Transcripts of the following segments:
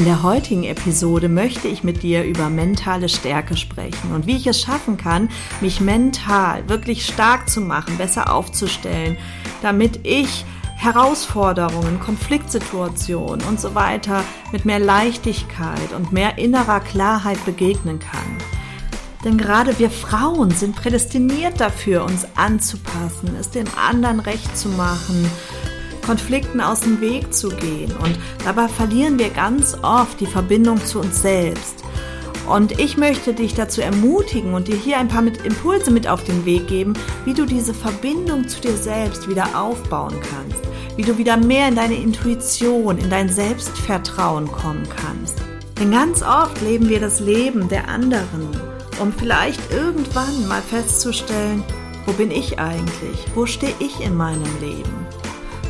In der heutigen Episode möchte ich mit dir über mentale Stärke sprechen und wie ich es schaffen kann, mich mental wirklich stark zu machen, besser aufzustellen, damit ich Herausforderungen, Konfliktsituationen und so weiter mit mehr Leichtigkeit und mehr innerer Klarheit begegnen kann. Denn gerade wir Frauen sind prädestiniert dafür, uns anzupassen, es dem anderen recht zu machen, Konflikten aus dem Weg zu gehen. Und dabei verlieren wir ganz oft die Verbindung zu uns selbst. Und ich möchte dich dazu ermutigen und dir hier ein paar mit Impulse mit auf den Weg geben, wie du diese Verbindung zu dir selbst wieder aufbauen kannst, wie du wieder mehr in deine Intuition, in dein Selbstvertrauen kommen kannst. Denn ganz oft leben wir das Leben der anderen, um vielleicht irgendwann mal festzustellen, wo bin ich eigentlich? Wo stehe ich in meinem Leben?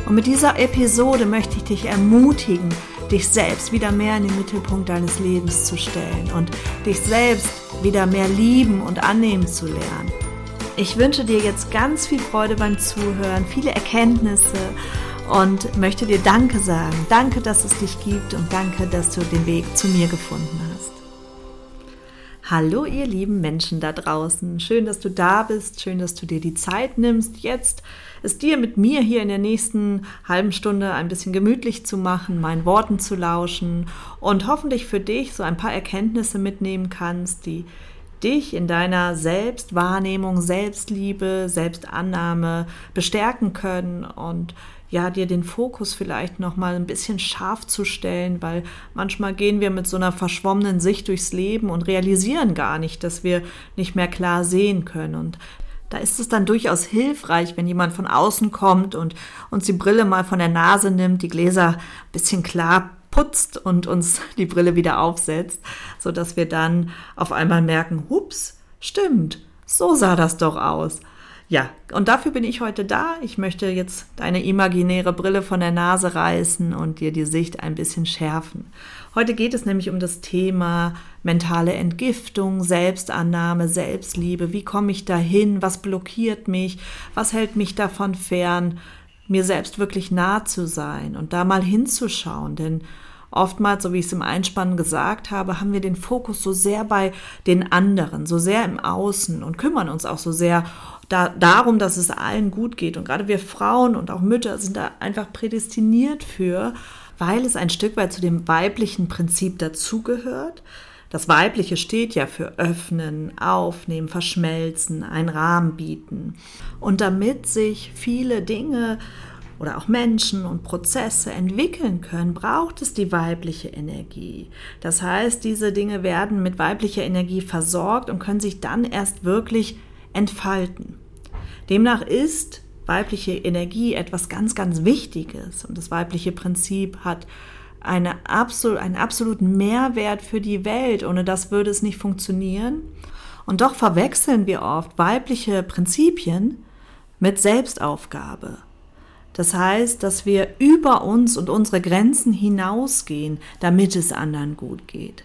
Und mit dieser Episode möchte ich dich ermutigen, dich selbst wieder mehr in den Mittelpunkt deines Lebens zu stellen und dich selbst wieder mehr lieben und annehmen zu lernen. Ich wünsche dir jetzt ganz viel Freude beim Zuhören, viele Erkenntnisse und möchte dir Danke sagen. Danke, dass es dich gibt und danke, dass du den Weg zu mir gefunden hast. Hallo ihr lieben Menschen da draußen. Schön, dass du da bist. Schön, dass du dir die Zeit nimmst, jetzt es dir mit mir hier in der nächsten halben Stunde ein bisschen gemütlich zu machen, meinen Worten zu lauschen und hoffentlich für dich so ein paar Erkenntnisse mitnehmen kannst, die dich in deiner Selbstwahrnehmung, Selbstliebe, Selbstannahme bestärken können und ja, dir den Fokus vielleicht noch mal ein bisschen scharf zu stellen, weil manchmal gehen wir mit so einer verschwommenen Sicht durchs Leben und realisieren gar nicht, dass wir nicht mehr klar sehen können. Und da ist es dann durchaus hilfreich, wenn jemand von außen kommt und uns die Brille mal von der Nase nimmt, die Gläser ein bisschen klar putzt und uns die Brille wieder aufsetzt, so dass wir dann auf einmal merken, hups, stimmt, so sah das doch aus. Ja, und dafür bin ich heute da. Ich möchte jetzt deine imaginäre Brille von der Nase reißen und dir die Sicht ein bisschen schärfen. Heute geht es nämlich um das Thema mentale Entgiftung, Selbstannahme, Selbstliebe. Wie komme ich dahin? Was blockiert mich? Was hält mich davon fern, mir selbst wirklich nah zu sein und da mal hinzuschauen? Denn oftmals, so wie ich es im Einspannen gesagt habe, haben wir den Fokus so sehr bei den anderen, so sehr im Außen und kümmern uns auch so sehr da, darum, dass es allen gut geht. Und gerade wir Frauen und auch Mütter sind da einfach prädestiniert für, weil es ein Stück weit zu dem weiblichen Prinzip dazugehört. Das Weibliche steht ja für öffnen, aufnehmen, verschmelzen, einen Rahmen bieten. Und damit sich viele Dinge oder auch Menschen und Prozesse entwickeln können, braucht es die weibliche Energie. Das heißt, diese Dinge werden mit weiblicher Energie versorgt und können sich dann erst wirklich entfalten. Demnach ist weibliche Energie etwas ganz, ganz Wichtiges und das weibliche Prinzip hat eine absol einen absoluten Mehrwert für die Welt. Ohne das würde es nicht funktionieren. Und doch verwechseln wir oft weibliche Prinzipien mit Selbstaufgabe. Das heißt, dass wir über uns und unsere Grenzen hinausgehen, damit es anderen gut geht.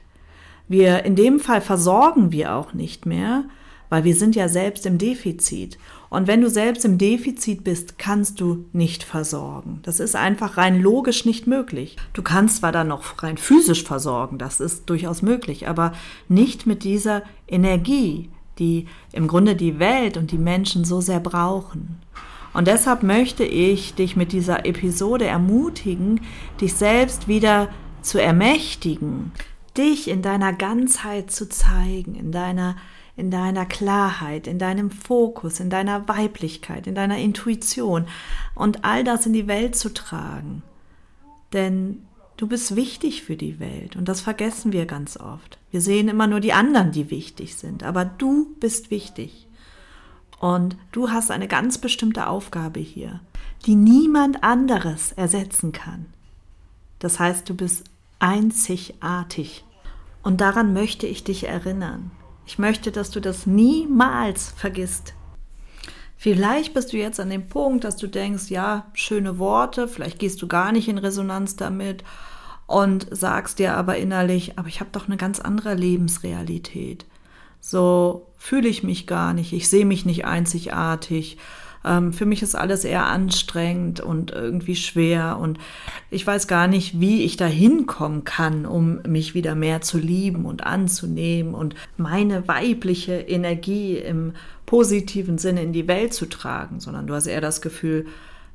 Wir in dem Fall versorgen wir auch nicht mehr, weil wir sind ja selbst im Defizit. Und wenn du selbst im Defizit bist, kannst du nicht versorgen. Das ist einfach rein logisch nicht möglich. Du kannst zwar dann noch rein physisch versorgen, das ist durchaus möglich, aber nicht mit dieser Energie, die im Grunde die Welt und die Menschen so sehr brauchen. Und deshalb möchte ich dich mit dieser Episode ermutigen, dich selbst wieder zu ermächtigen, dich in deiner Ganzheit zu zeigen, in deiner in deiner Klarheit, in deinem Fokus, in deiner Weiblichkeit, in deiner Intuition und all das in die Welt zu tragen. Denn du bist wichtig für die Welt und das vergessen wir ganz oft. Wir sehen immer nur die anderen, die wichtig sind, aber du bist wichtig. Und du hast eine ganz bestimmte Aufgabe hier, die niemand anderes ersetzen kann. Das heißt, du bist einzigartig. Und daran möchte ich dich erinnern. Ich möchte, dass du das niemals vergisst. Vielleicht bist du jetzt an dem Punkt, dass du denkst, ja, schöne Worte, vielleicht gehst du gar nicht in Resonanz damit und sagst dir aber innerlich, aber ich habe doch eine ganz andere Lebensrealität. So fühle ich mich gar nicht, ich sehe mich nicht einzigartig. Ähm, für mich ist alles eher anstrengend und irgendwie schwer und ich weiß gar nicht, wie ich da hinkommen kann, um mich wieder mehr zu lieben und anzunehmen und meine weibliche Energie im positiven Sinne in die Welt zu tragen, sondern du hast eher das Gefühl,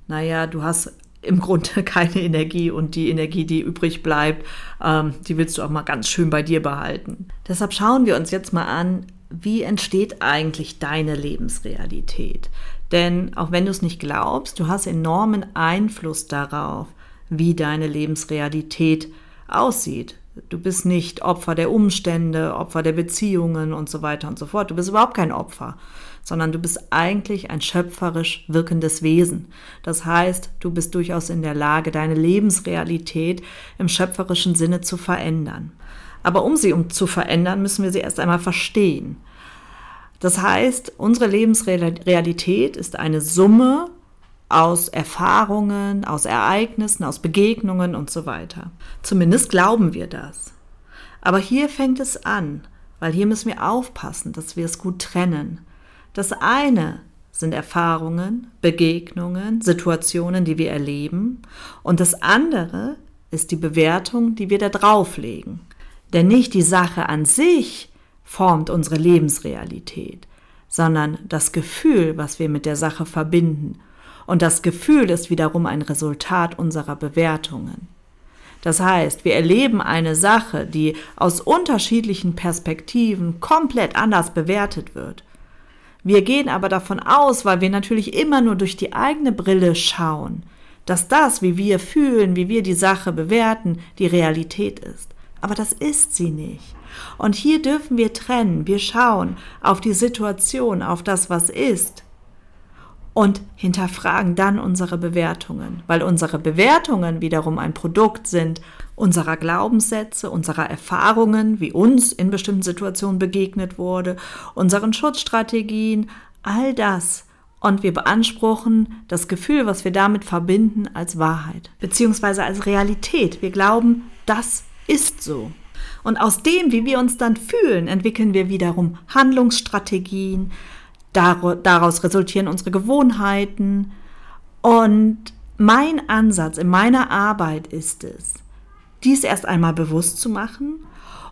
naja, du hast im Grunde keine Energie und die Energie, die übrig bleibt, ähm, die willst du auch mal ganz schön bei dir behalten. Deshalb schauen wir uns jetzt mal an, wie entsteht eigentlich deine Lebensrealität? Denn auch wenn du es nicht glaubst, du hast enormen Einfluss darauf, wie deine Lebensrealität aussieht. Du bist nicht Opfer der Umstände, Opfer der Beziehungen und so weiter und so fort. Du bist überhaupt kein Opfer, sondern du bist eigentlich ein schöpferisch wirkendes Wesen. Das heißt, du bist durchaus in der Lage, deine Lebensrealität im schöpferischen Sinne zu verändern. Aber um sie um zu verändern, müssen wir sie erst einmal verstehen. Das heißt, unsere Lebensrealität ist eine Summe aus Erfahrungen, aus Ereignissen, aus Begegnungen und so weiter. Zumindest glauben wir das. Aber hier fängt es an, weil hier müssen wir aufpassen, dass wir es gut trennen. Das eine sind Erfahrungen, Begegnungen, Situationen, die wir erleben, und das andere ist die Bewertung, die wir da drauflegen. Denn nicht die Sache an sich formt unsere Lebensrealität, sondern das Gefühl, was wir mit der Sache verbinden. Und das Gefühl ist wiederum ein Resultat unserer Bewertungen. Das heißt, wir erleben eine Sache, die aus unterschiedlichen Perspektiven komplett anders bewertet wird. Wir gehen aber davon aus, weil wir natürlich immer nur durch die eigene Brille schauen, dass das, wie wir fühlen, wie wir die Sache bewerten, die Realität ist. Aber das ist sie nicht. Und hier dürfen wir trennen. Wir schauen auf die Situation, auf das, was ist und hinterfragen dann unsere Bewertungen, weil unsere Bewertungen wiederum ein Produkt sind unserer Glaubenssätze, unserer Erfahrungen, wie uns in bestimmten Situationen begegnet wurde, unseren Schutzstrategien, all das. Und wir beanspruchen das Gefühl, was wir damit verbinden, als Wahrheit, beziehungsweise als Realität. Wir glauben, das ist so. Und aus dem, wie wir uns dann fühlen, entwickeln wir wiederum Handlungsstrategien, daraus resultieren unsere Gewohnheiten. Und mein Ansatz in meiner Arbeit ist es, dies erst einmal bewusst zu machen,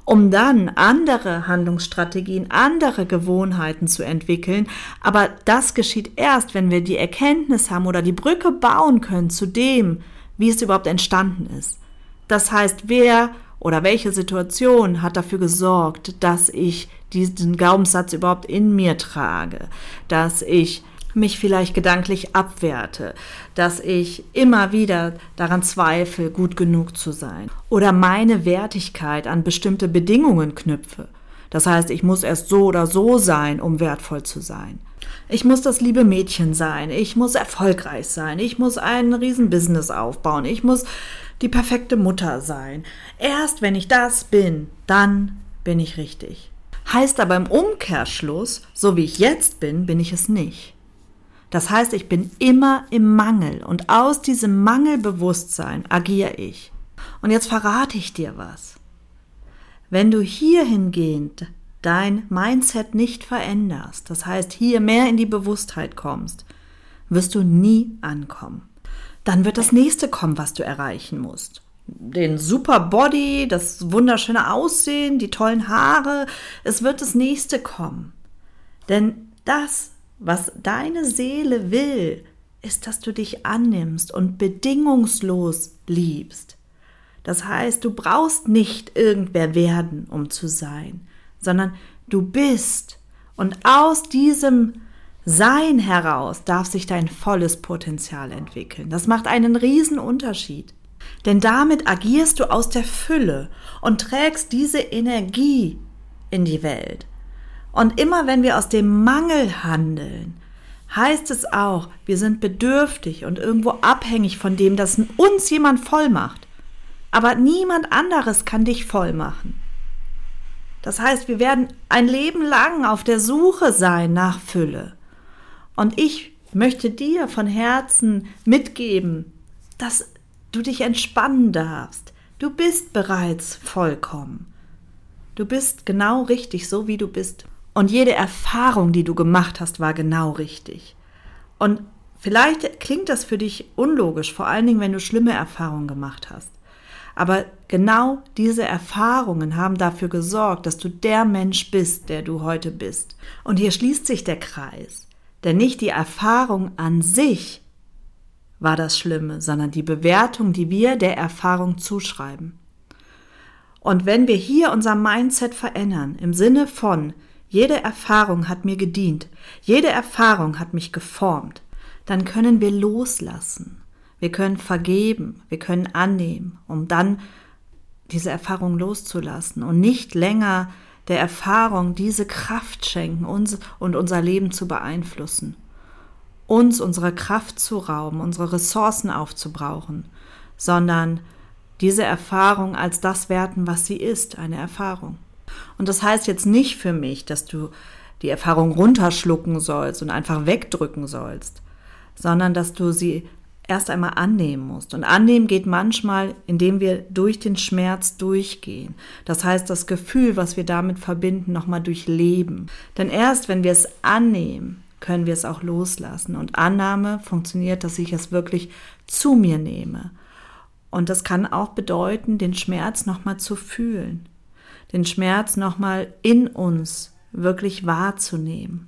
um dann andere Handlungsstrategien, andere Gewohnheiten zu entwickeln. Aber das geschieht erst, wenn wir die Erkenntnis haben oder die Brücke bauen können zu dem, wie es überhaupt entstanden ist. Das heißt, wer oder welche Situation hat dafür gesorgt, dass ich diesen Glaubenssatz überhaupt in mir trage, dass ich mich vielleicht gedanklich abwerte, dass ich immer wieder daran zweifle, gut genug zu sein? Oder meine Wertigkeit an bestimmte Bedingungen knüpfe. Das heißt, ich muss erst so oder so sein, um wertvoll zu sein. Ich muss das liebe Mädchen sein, ich muss erfolgreich sein, ich muss ein Riesenbusiness aufbauen, ich muss die perfekte Mutter sein. Erst wenn ich das bin, dann bin ich richtig. Heißt aber im Umkehrschluss, so wie ich jetzt bin, bin ich es nicht. Das heißt, ich bin immer im Mangel und aus diesem Mangelbewusstsein agiere ich. Und jetzt verrate ich dir was. Wenn du hierhingehend dein Mindset nicht veränderst, das heißt hier mehr in die Bewusstheit kommst, wirst du nie ankommen dann wird das nächste kommen, was du erreichen musst. Den super Body, das wunderschöne Aussehen, die tollen Haare, es wird das nächste kommen. Denn das, was deine Seele will, ist, dass du dich annimmst und bedingungslos liebst. Das heißt, du brauchst nicht irgendwer werden, um zu sein, sondern du bist. Und aus diesem sein heraus darf sich dein volles Potenzial entwickeln. Das macht einen riesen Unterschied. Denn damit agierst du aus der Fülle und trägst diese Energie in die Welt. Und immer wenn wir aus dem Mangel handeln, heißt es auch, wir sind bedürftig und irgendwo abhängig von dem, dass uns jemand voll macht. Aber niemand anderes kann dich voll machen. Das heißt, wir werden ein Leben lang auf der Suche sein nach Fülle. Und ich möchte dir von Herzen mitgeben, dass du dich entspannen darfst. Du bist bereits vollkommen. Du bist genau richtig, so wie du bist. Und jede Erfahrung, die du gemacht hast, war genau richtig. Und vielleicht klingt das für dich unlogisch, vor allen Dingen, wenn du schlimme Erfahrungen gemacht hast. Aber genau diese Erfahrungen haben dafür gesorgt, dass du der Mensch bist, der du heute bist. Und hier schließt sich der Kreis. Denn nicht die Erfahrung an sich war das Schlimme, sondern die Bewertung, die wir der Erfahrung zuschreiben. Und wenn wir hier unser Mindset verändern, im Sinne von, jede Erfahrung hat mir gedient, jede Erfahrung hat mich geformt, dann können wir loslassen. Wir können vergeben, wir können annehmen, um dann diese Erfahrung loszulassen und nicht länger der Erfahrung diese Kraft schenken, uns und unser Leben zu beeinflussen, uns unsere Kraft zu rauben, unsere Ressourcen aufzubrauchen, sondern diese Erfahrung als das werten, was sie ist, eine Erfahrung. Und das heißt jetzt nicht für mich, dass du die Erfahrung runterschlucken sollst und einfach wegdrücken sollst, sondern dass du sie erst einmal annehmen musst. Und annehmen geht manchmal, indem wir durch den Schmerz durchgehen. Das heißt, das Gefühl, was wir damit verbinden, nochmal durchleben. Denn erst wenn wir es annehmen, können wir es auch loslassen. Und Annahme funktioniert, dass ich es wirklich zu mir nehme. Und das kann auch bedeuten, den Schmerz nochmal zu fühlen. Den Schmerz nochmal in uns wirklich wahrzunehmen.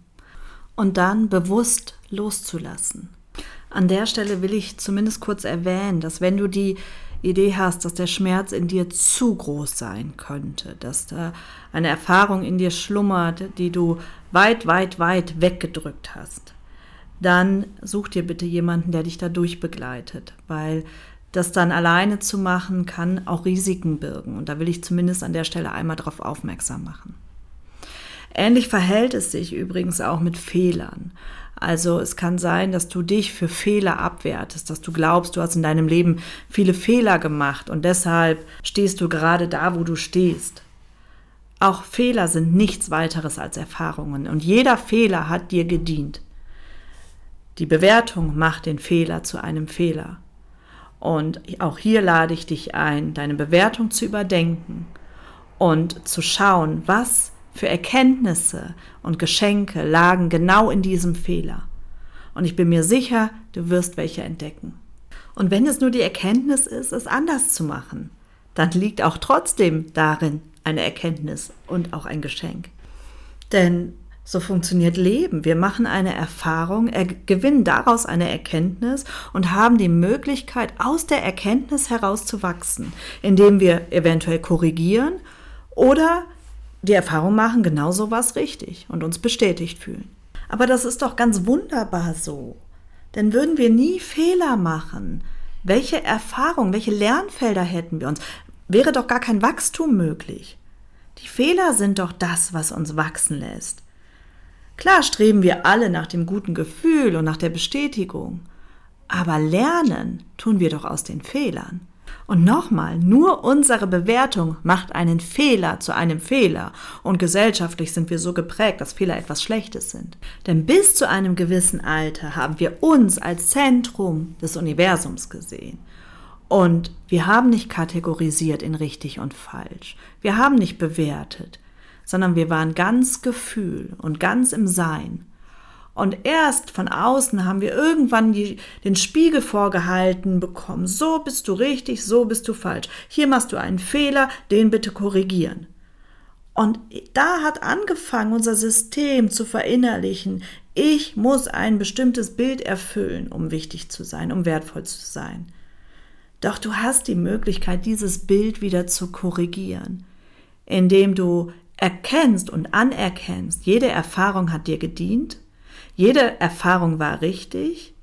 Und dann bewusst loszulassen. An der Stelle will ich zumindest kurz erwähnen, dass wenn du die Idee hast, dass der Schmerz in dir zu groß sein könnte, dass da eine Erfahrung in dir schlummert, die du weit, weit, weit weggedrückt hast, dann such dir bitte jemanden, der dich da durchbegleitet, weil das dann alleine zu machen kann auch Risiken birgen. Und da will ich zumindest an der Stelle einmal darauf aufmerksam machen. Ähnlich verhält es sich übrigens auch mit Fehlern. Also es kann sein, dass du dich für Fehler abwertest, dass du glaubst, du hast in deinem Leben viele Fehler gemacht und deshalb stehst du gerade da, wo du stehst. Auch Fehler sind nichts weiteres als Erfahrungen und jeder Fehler hat dir gedient. Die Bewertung macht den Fehler zu einem Fehler. Und auch hier lade ich dich ein, deine Bewertung zu überdenken und zu schauen, was für Erkenntnisse und Geschenke lagen genau in diesem Fehler. Und ich bin mir sicher, du wirst welche entdecken. Und wenn es nur die Erkenntnis ist, es anders zu machen, dann liegt auch trotzdem darin eine Erkenntnis und auch ein Geschenk. Denn so funktioniert Leben. Wir machen eine Erfahrung, er gewinnen daraus eine Erkenntnis und haben die Möglichkeit, aus der Erkenntnis heraus zu wachsen, indem wir eventuell korrigieren oder die Erfahrung machen, genau so war es richtig und uns bestätigt fühlen. Aber das ist doch ganz wunderbar so. Denn würden wir nie Fehler machen, welche Erfahrung, welche Lernfelder hätten wir uns? Wäre doch gar kein Wachstum möglich. Die Fehler sind doch das, was uns wachsen lässt. Klar streben wir alle nach dem guten Gefühl und nach der Bestätigung, aber lernen tun wir doch aus den Fehlern. Und nochmal, nur unsere Bewertung macht einen Fehler zu einem Fehler. Und gesellschaftlich sind wir so geprägt, dass Fehler etwas Schlechtes sind. Denn bis zu einem gewissen Alter haben wir uns als Zentrum des Universums gesehen. Und wir haben nicht kategorisiert in richtig und falsch. Wir haben nicht bewertet, sondern wir waren ganz Gefühl und ganz im Sein. Und erst von außen haben wir irgendwann die, den Spiegel vorgehalten bekommen. So bist du richtig, so bist du falsch. Hier machst du einen Fehler, den bitte korrigieren. Und da hat angefangen, unser System zu verinnerlichen. Ich muss ein bestimmtes Bild erfüllen, um wichtig zu sein, um wertvoll zu sein. Doch du hast die Möglichkeit, dieses Bild wieder zu korrigieren, indem du erkennst und anerkennst, jede Erfahrung hat dir gedient jede Erfahrung war richtig.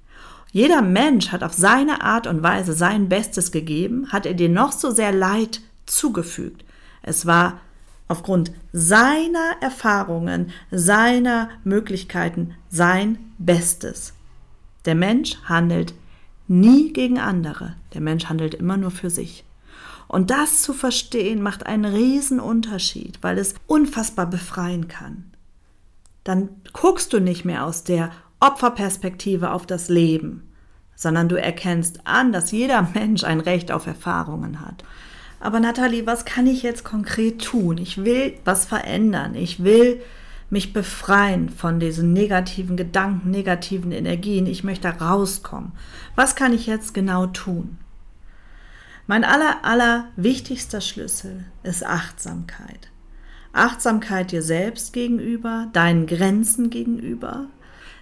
Jeder Mensch hat auf seine Art und Weise sein Bestes gegeben, hat er dir noch so sehr Leid zugefügt. Es war aufgrund seiner Erfahrungen, seiner Möglichkeiten sein Bestes. Der Mensch handelt nie gegen andere. Der Mensch handelt immer nur für sich. Und das zu verstehen macht einen riesen Unterschied, weil es unfassbar befreien kann. Dann guckst du nicht mehr aus der Opferperspektive auf das Leben, sondern du erkennst an, dass jeder Mensch ein Recht auf Erfahrungen hat. Aber Nathalie, was kann ich jetzt konkret tun? Ich will was verändern. Ich will mich befreien von diesen negativen Gedanken, negativen Energien. Ich möchte rauskommen. Was kann ich jetzt genau tun? Mein aller, aller wichtigster Schlüssel ist Achtsamkeit. Achtsamkeit dir selbst gegenüber, deinen Grenzen gegenüber.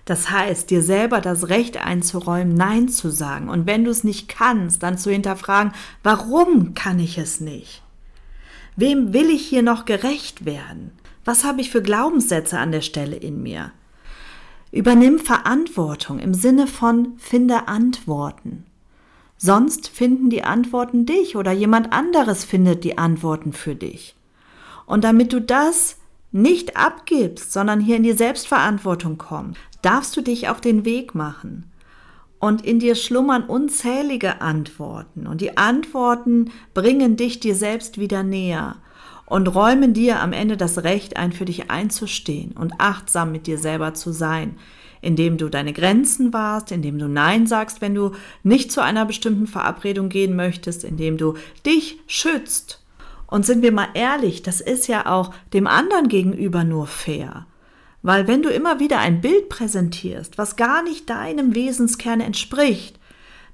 Das heißt, dir selber das Recht einzuräumen, Nein zu sagen. Und wenn du es nicht kannst, dann zu hinterfragen, warum kann ich es nicht? Wem will ich hier noch gerecht werden? Was habe ich für Glaubenssätze an der Stelle in mir? Übernimm Verantwortung im Sinne von finde Antworten. Sonst finden die Antworten dich oder jemand anderes findet die Antworten für dich. Und damit du das nicht abgibst, sondern hier in die Selbstverantwortung kommst, darfst du dich auf den Weg machen. Und in dir schlummern unzählige Antworten. Und die Antworten bringen dich dir selbst wieder näher und räumen dir am Ende das Recht ein, für dich einzustehen und achtsam mit dir selber zu sein, indem du deine Grenzen wahrst, indem du Nein sagst, wenn du nicht zu einer bestimmten Verabredung gehen möchtest, indem du dich schützt. Und sind wir mal ehrlich, das ist ja auch dem anderen gegenüber nur fair. Weil wenn du immer wieder ein Bild präsentierst, was gar nicht deinem Wesenskern entspricht,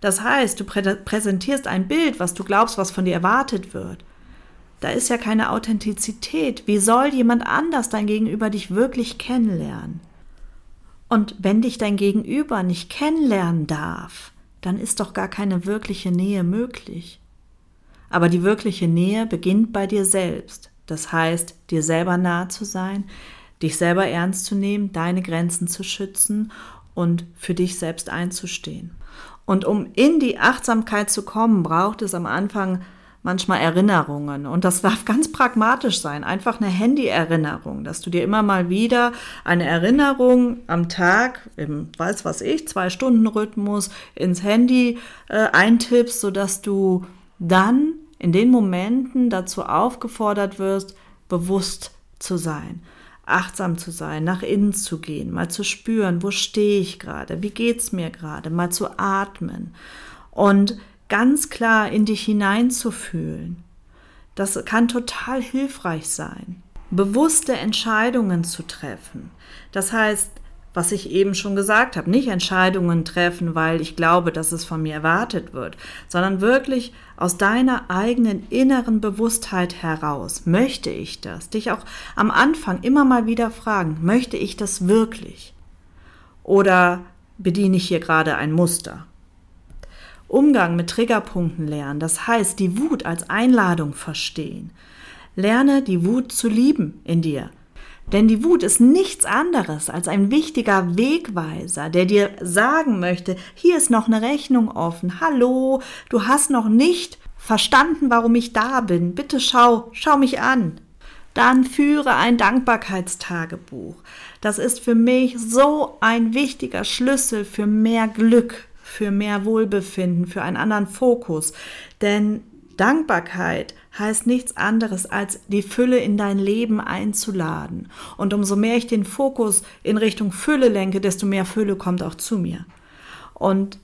das heißt, du prä präsentierst ein Bild, was du glaubst, was von dir erwartet wird, da ist ja keine Authentizität. Wie soll jemand anders dein Gegenüber dich wirklich kennenlernen? Und wenn dich dein Gegenüber nicht kennenlernen darf, dann ist doch gar keine wirkliche Nähe möglich. Aber die wirkliche Nähe beginnt bei dir selbst. Das heißt, dir selber nahe zu sein, dich selber ernst zu nehmen, deine Grenzen zu schützen und für dich selbst einzustehen. Und um in die Achtsamkeit zu kommen, braucht es am Anfang manchmal Erinnerungen. Und das darf ganz pragmatisch sein, einfach eine Handy-Erinnerung, dass du dir immer mal wieder eine Erinnerung am Tag, im, weiß was ich, zwei Stunden Rhythmus ins Handy äh, eintippst, sodass du dann in den Momenten dazu aufgefordert wirst, bewusst zu sein achtsam zu sein, nach innen zu gehen, mal zu spüren, wo stehe ich gerade, wie geht's mir gerade, mal zu atmen. Und ganz klar in dich hineinzufühlen. Das kann total hilfreich sein. Bewusste Entscheidungen zu treffen. Das heißt, was ich eben schon gesagt habe, nicht Entscheidungen treffen, weil ich glaube, dass es von mir erwartet wird, sondern wirklich aus deiner eigenen inneren Bewusstheit heraus. Möchte ich das? Dich auch am Anfang immer mal wieder fragen, möchte ich das wirklich? Oder bediene ich hier gerade ein Muster? Umgang mit Triggerpunkten lernen, das heißt die Wut als Einladung verstehen. Lerne die Wut zu lieben in dir. Denn die Wut ist nichts anderes als ein wichtiger Wegweiser, der dir sagen möchte, hier ist noch eine Rechnung offen. Hallo, du hast noch nicht verstanden, warum ich da bin. Bitte schau, schau mich an. Dann führe ein Dankbarkeitstagebuch. Das ist für mich so ein wichtiger Schlüssel für mehr Glück, für mehr Wohlbefinden, für einen anderen Fokus. Denn Dankbarkeit heißt nichts anderes, als die Fülle in dein Leben einzuladen. Und umso mehr ich den Fokus in Richtung Fülle lenke, desto mehr Fülle kommt auch zu mir. Und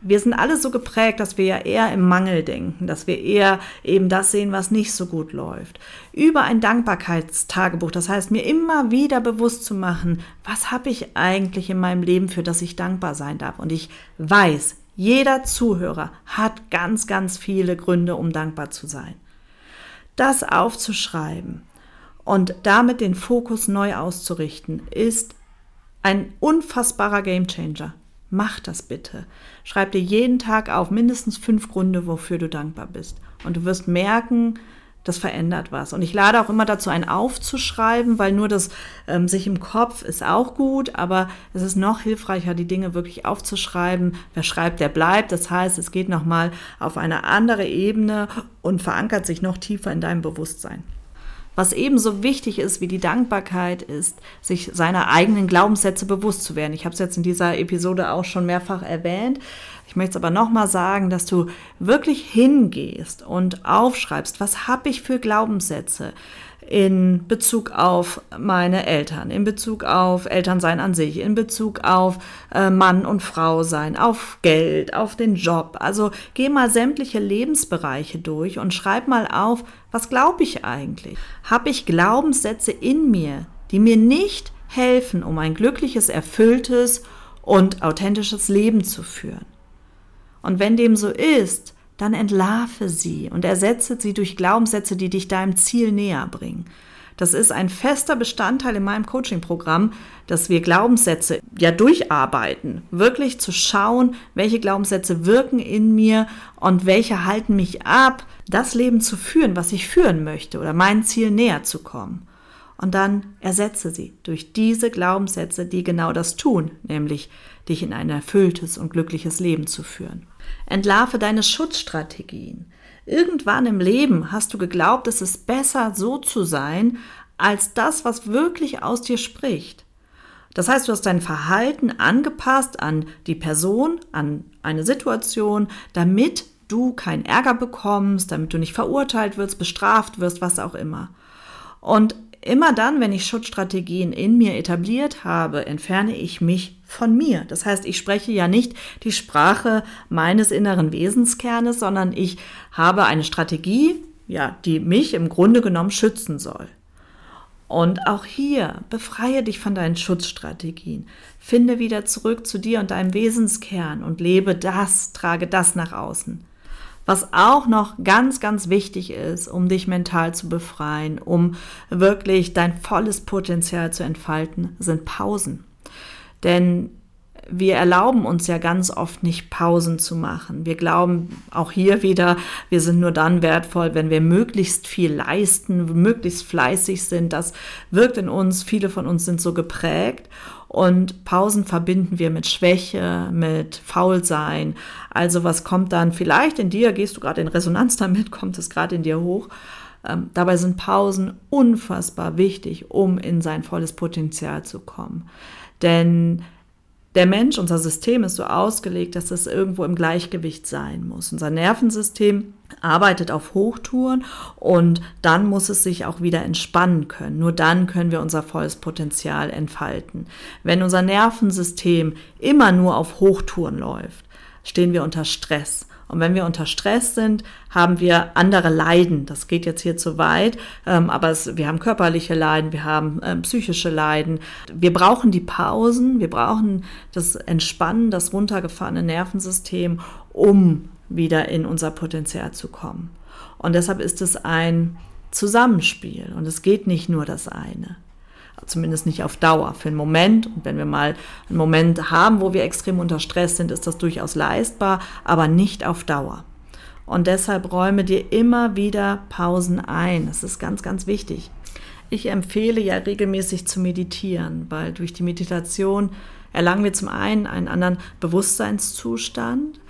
wir sind alle so geprägt, dass wir ja eher im Mangel denken, dass wir eher eben das sehen, was nicht so gut läuft. Über ein Dankbarkeitstagebuch, das heißt mir immer wieder bewusst zu machen, was habe ich eigentlich in meinem Leben, für das ich dankbar sein darf. Und ich weiß, jeder Zuhörer hat ganz, ganz viele Gründe, um dankbar zu sein. Das aufzuschreiben und damit den Fokus neu auszurichten, ist ein unfassbarer Gamechanger. Mach das bitte. Schreib dir jeden Tag auf mindestens fünf Gründe, wofür du dankbar bist. Und du wirst merken, das verändert was. Und ich lade auch immer dazu ein, aufzuschreiben, weil nur das ähm, sich im Kopf ist auch gut, aber es ist noch hilfreicher, die Dinge wirklich aufzuschreiben. Wer schreibt, der bleibt. Das heißt, es geht nochmal auf eine andere Ebene und verankert sich noch tiefer in deinem Bewusstsein. Was ebenso wichtig ist wie die Dankbarkeit, ist, sich seiner eigenen Glaubenssätze bewusst zu werden. Ich habe es jetzt in dieser Episode auch schon mehrfach erwähnt. Ich möchte es aber nochmal sagen, dass du wirklich hingehst und aufschreibst, was habe ich für Glaubenssätze? in Bezug auf meine Eltern, in Bezug auf Elternsein an sich, in Bezug auf äh, Mann und Frau sein, auf Geld, auf den Job. Also geh mal sämtliche Lebensbereiche durch und schreib mal auf, was glaube ich eigentlich? Habe ich Glaubenssätze in mir, die mir nicht helfen, um ein glückliches, erfülltes und authentisches Leben zu führen? Und wenn dem so ist, dann entlarve sie und ersetze sie durch Glaubenssätze, die dich deinem Ziel näher bringen. Das ist ein fester Bestandteil in meinem Coaching-Programm, dass wir Glaubenssätze ja durcharbeiten, wirklich zu schauen, welche Glaubenssätze wirken in mir und welche halten mich ab, das Leben zu führen, was ich führen möchte oder mein Ziel näher zu kommen. Und dann ersetze sie durch diese Glaubenssätze, die genau das tun, nämlich dich in ein erfülltes und glückliches Leben zu führen. Entlarve deine Schutzstrategien. Irgendwann im Leben hast du geglaubt, es ist besser so zu sein, als das, was wirklich aus dir spricht. Das heißt, du hast dein Verhalten angepasst an die Person, an eine Situation, damit du keinen Ärger bekommst, damit du nicht verurteilt wirst, bestraft wirst, was auch immer. Und Immer dann, wenn ich Schutzstrategien in mir etabliert habe, entferne ich mich von mir. Das heißt, ich spreche ja nicht die Sprache meines inneren Wesenskernes, sondern ich habe eine Strategie, ja, die mich im Grunde genommen schützen soll. Und auch hier befreie dich von deinen Schutzstrategien. Finde wieder zurück zu dir und deinem Wesenskern und lebe das, trage das nach außen. Was auch noch ganz, ganz wichtig ist, um dich mental zu befreien, um wirklich dein volles Potenzial zu entfalten, sind Pausen. Denn wir erlauben uns ja ganz oft nicht Pausen zu machen. Wir glauben auch hier wieder, wir sind nur dann wertvoll, wenn wir möglichst viel leisten, möglichst fleißig sind. Das wirkt in uns, viele von uns sind so geprägt. Und Pausen verbinden wir mit Schwäche, mit Faulsein. Also was kommt dann vielleicht in dir, gehst du gerade in Resonanz damit, kommt es gerade in dir hoch. Ähm, dabei sind Pausen unfassbar wichtig, um in sein volles Potenzial zu kommen. Denn der Mensch, unser System ist so ausgelegt, dass es irgendwo im Gleichgewicht sein muss. Unser Nervensystem arbeitet auf Hochtouren und dann muss es sich auch wieder entspannen können. Nur dann können wir unser volles Potenzial entfalten. Wenn unser Nervensystem immer nur auf Hochtouren läuft, stehen wir unter Stress. Und wenn wir unter Stress sind, haben wir andere Leiden. Das geht jetzt hier zu weit, ähm, aber es, wir haben körperliche Leiden, wir haben ähm, psychische Leiden. Wir brauchen die Pausen, wir brauchen das Entspannen, das runtergefahrene Nervensystem, um wieder in unser Potenzial zu kommen. Und deshalb ist es ein Zusammenspiel und es geht nicht nur das eine zumindest nicht auf Dauer, für einen Moment. Und wenn wir mal einen Moment haben, wo wir extrem unter Stress sind, ist das durchaus leistbar, aber nicht auf Dauer. Und deshalb räume dir immer wieder Pausen ein. Das ist ganz, ganz wichtig. Ich empfehle ja regelmäßig zu meditieren, weil durch die Meditation erlangen wir zum einen einen anderen Bewusstseinszustand.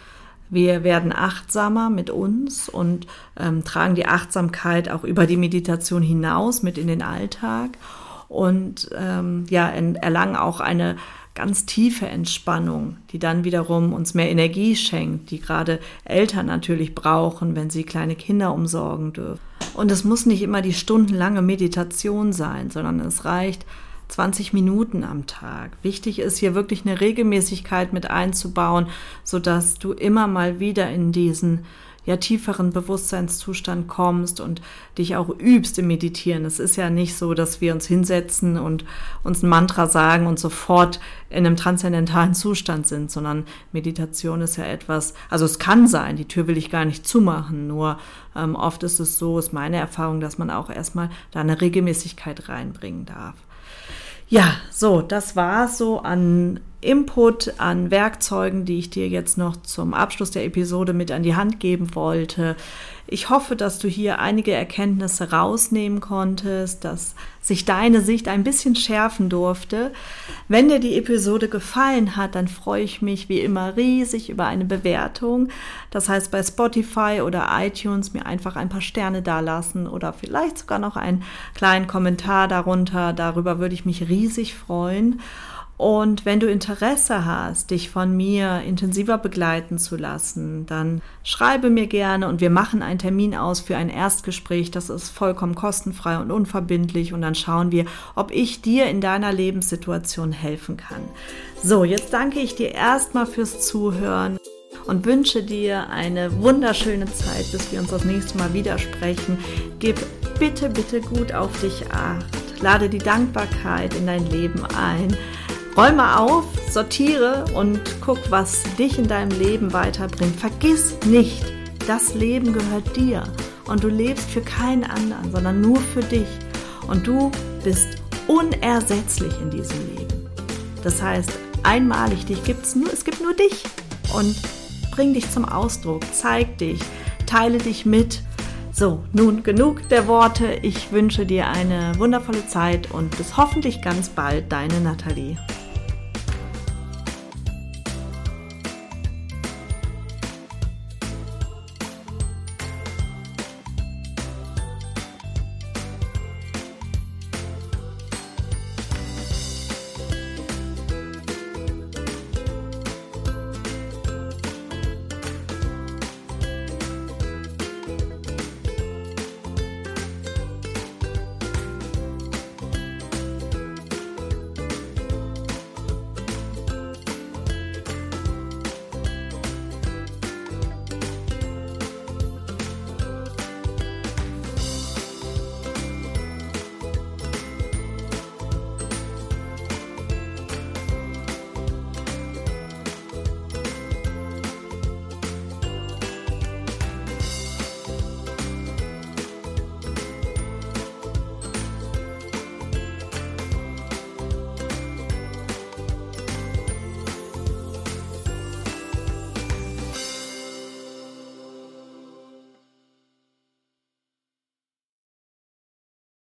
Wir werden achtsamer mit uns und ähm, tragen die Achtsamkeit auch über die Meditation hinaus mit in den Alltag und ähm, ja, erlangen auch eine ganz tiefe Entspannung, die dann wiederum uns mehr Energie schenkt, die gerade Eltern natürlich brauchen, wenn sie kleine Kinder umsorgen dürfen. Und es muss nicht immer die stundenlange Meditation sein, sondern es reicht 20 Minuten am Tag. Wichtig ist hier wirklich eine Regelmäßigkeit mit einzubauen, sodass du immer mal wieder in diesen ja tieferen Bewusstseinszustand kommst und dich auch übst im Meditieren. Es ist ja nicht so, dass wir uns hinsetzen und uns ein Mantra sagen und sofort in einem transzendentalen Zustand sind, sondern Meditation ist ja etwas, also es kann sein, die Tür will ich gar nicht zumachen, nur ähm, oft ist es so, ist meine Erfahrung, dass man auch erstmal da eine Regelmäßigkeit reinbringen darf. Ja, so, das war so an Input an Werkzeugen, die ich dir jetzt noch zum Abschluss der Episode mit an die Hand geben wollte. Ich hoffe, dass du hier einige Erkenntnisse rausnehmen konntest, dass sich deine Sicht ein bisschen schärfen durfte. Wenn dir die Episode gefallen hat, dann freue ich mich wie immer riesig über eine Bewertung. Das heißt, bei Spotify oder iTunes mir einfach ein paar Sterne dalassen oder vielleicht sogar noch einen kleinen Kommentar darunter. Darüber würde ich mich riesig freuen. Und wenn du Interesse hast, dich von mir intensiver begleiten zu lassen, dann schreibe mir gerne und wir machen einen Termin aus für ein Erstgespräch. Das ist vollkommen kostenfrei und unverbindlich und dann schauen wir, ob ich dir in deiner Lebenssituation helfen kann. So, jetzt danke ich dir erstmal fürs Zuhören und wünsche dir eine wunderschöne Zeit, bis wir uns das nächste Mal wieder sprechen. Gib bitte, bitte gut auf dich acht. Lade die Dankbarkeit in dein Leben ein. Räume auf, sortiere und guck, was dich in deinem Leben weiterbringt. Vergiss nicht, das Leben gehört dir und du lebst für keinen anderen, sondern nur für dich. Und du bist unersetzlich in diesem Leben. Das heißt, einmalig dich gibt's nur, es gibt nur dich. Und bring dich zum Ausdruck, zeig dich, teile dich mit. So, nun genug der Worte. Ich wünsche dir eine wundervolle Zeit und bis hoffentlich ganz bald, deine Nathalie.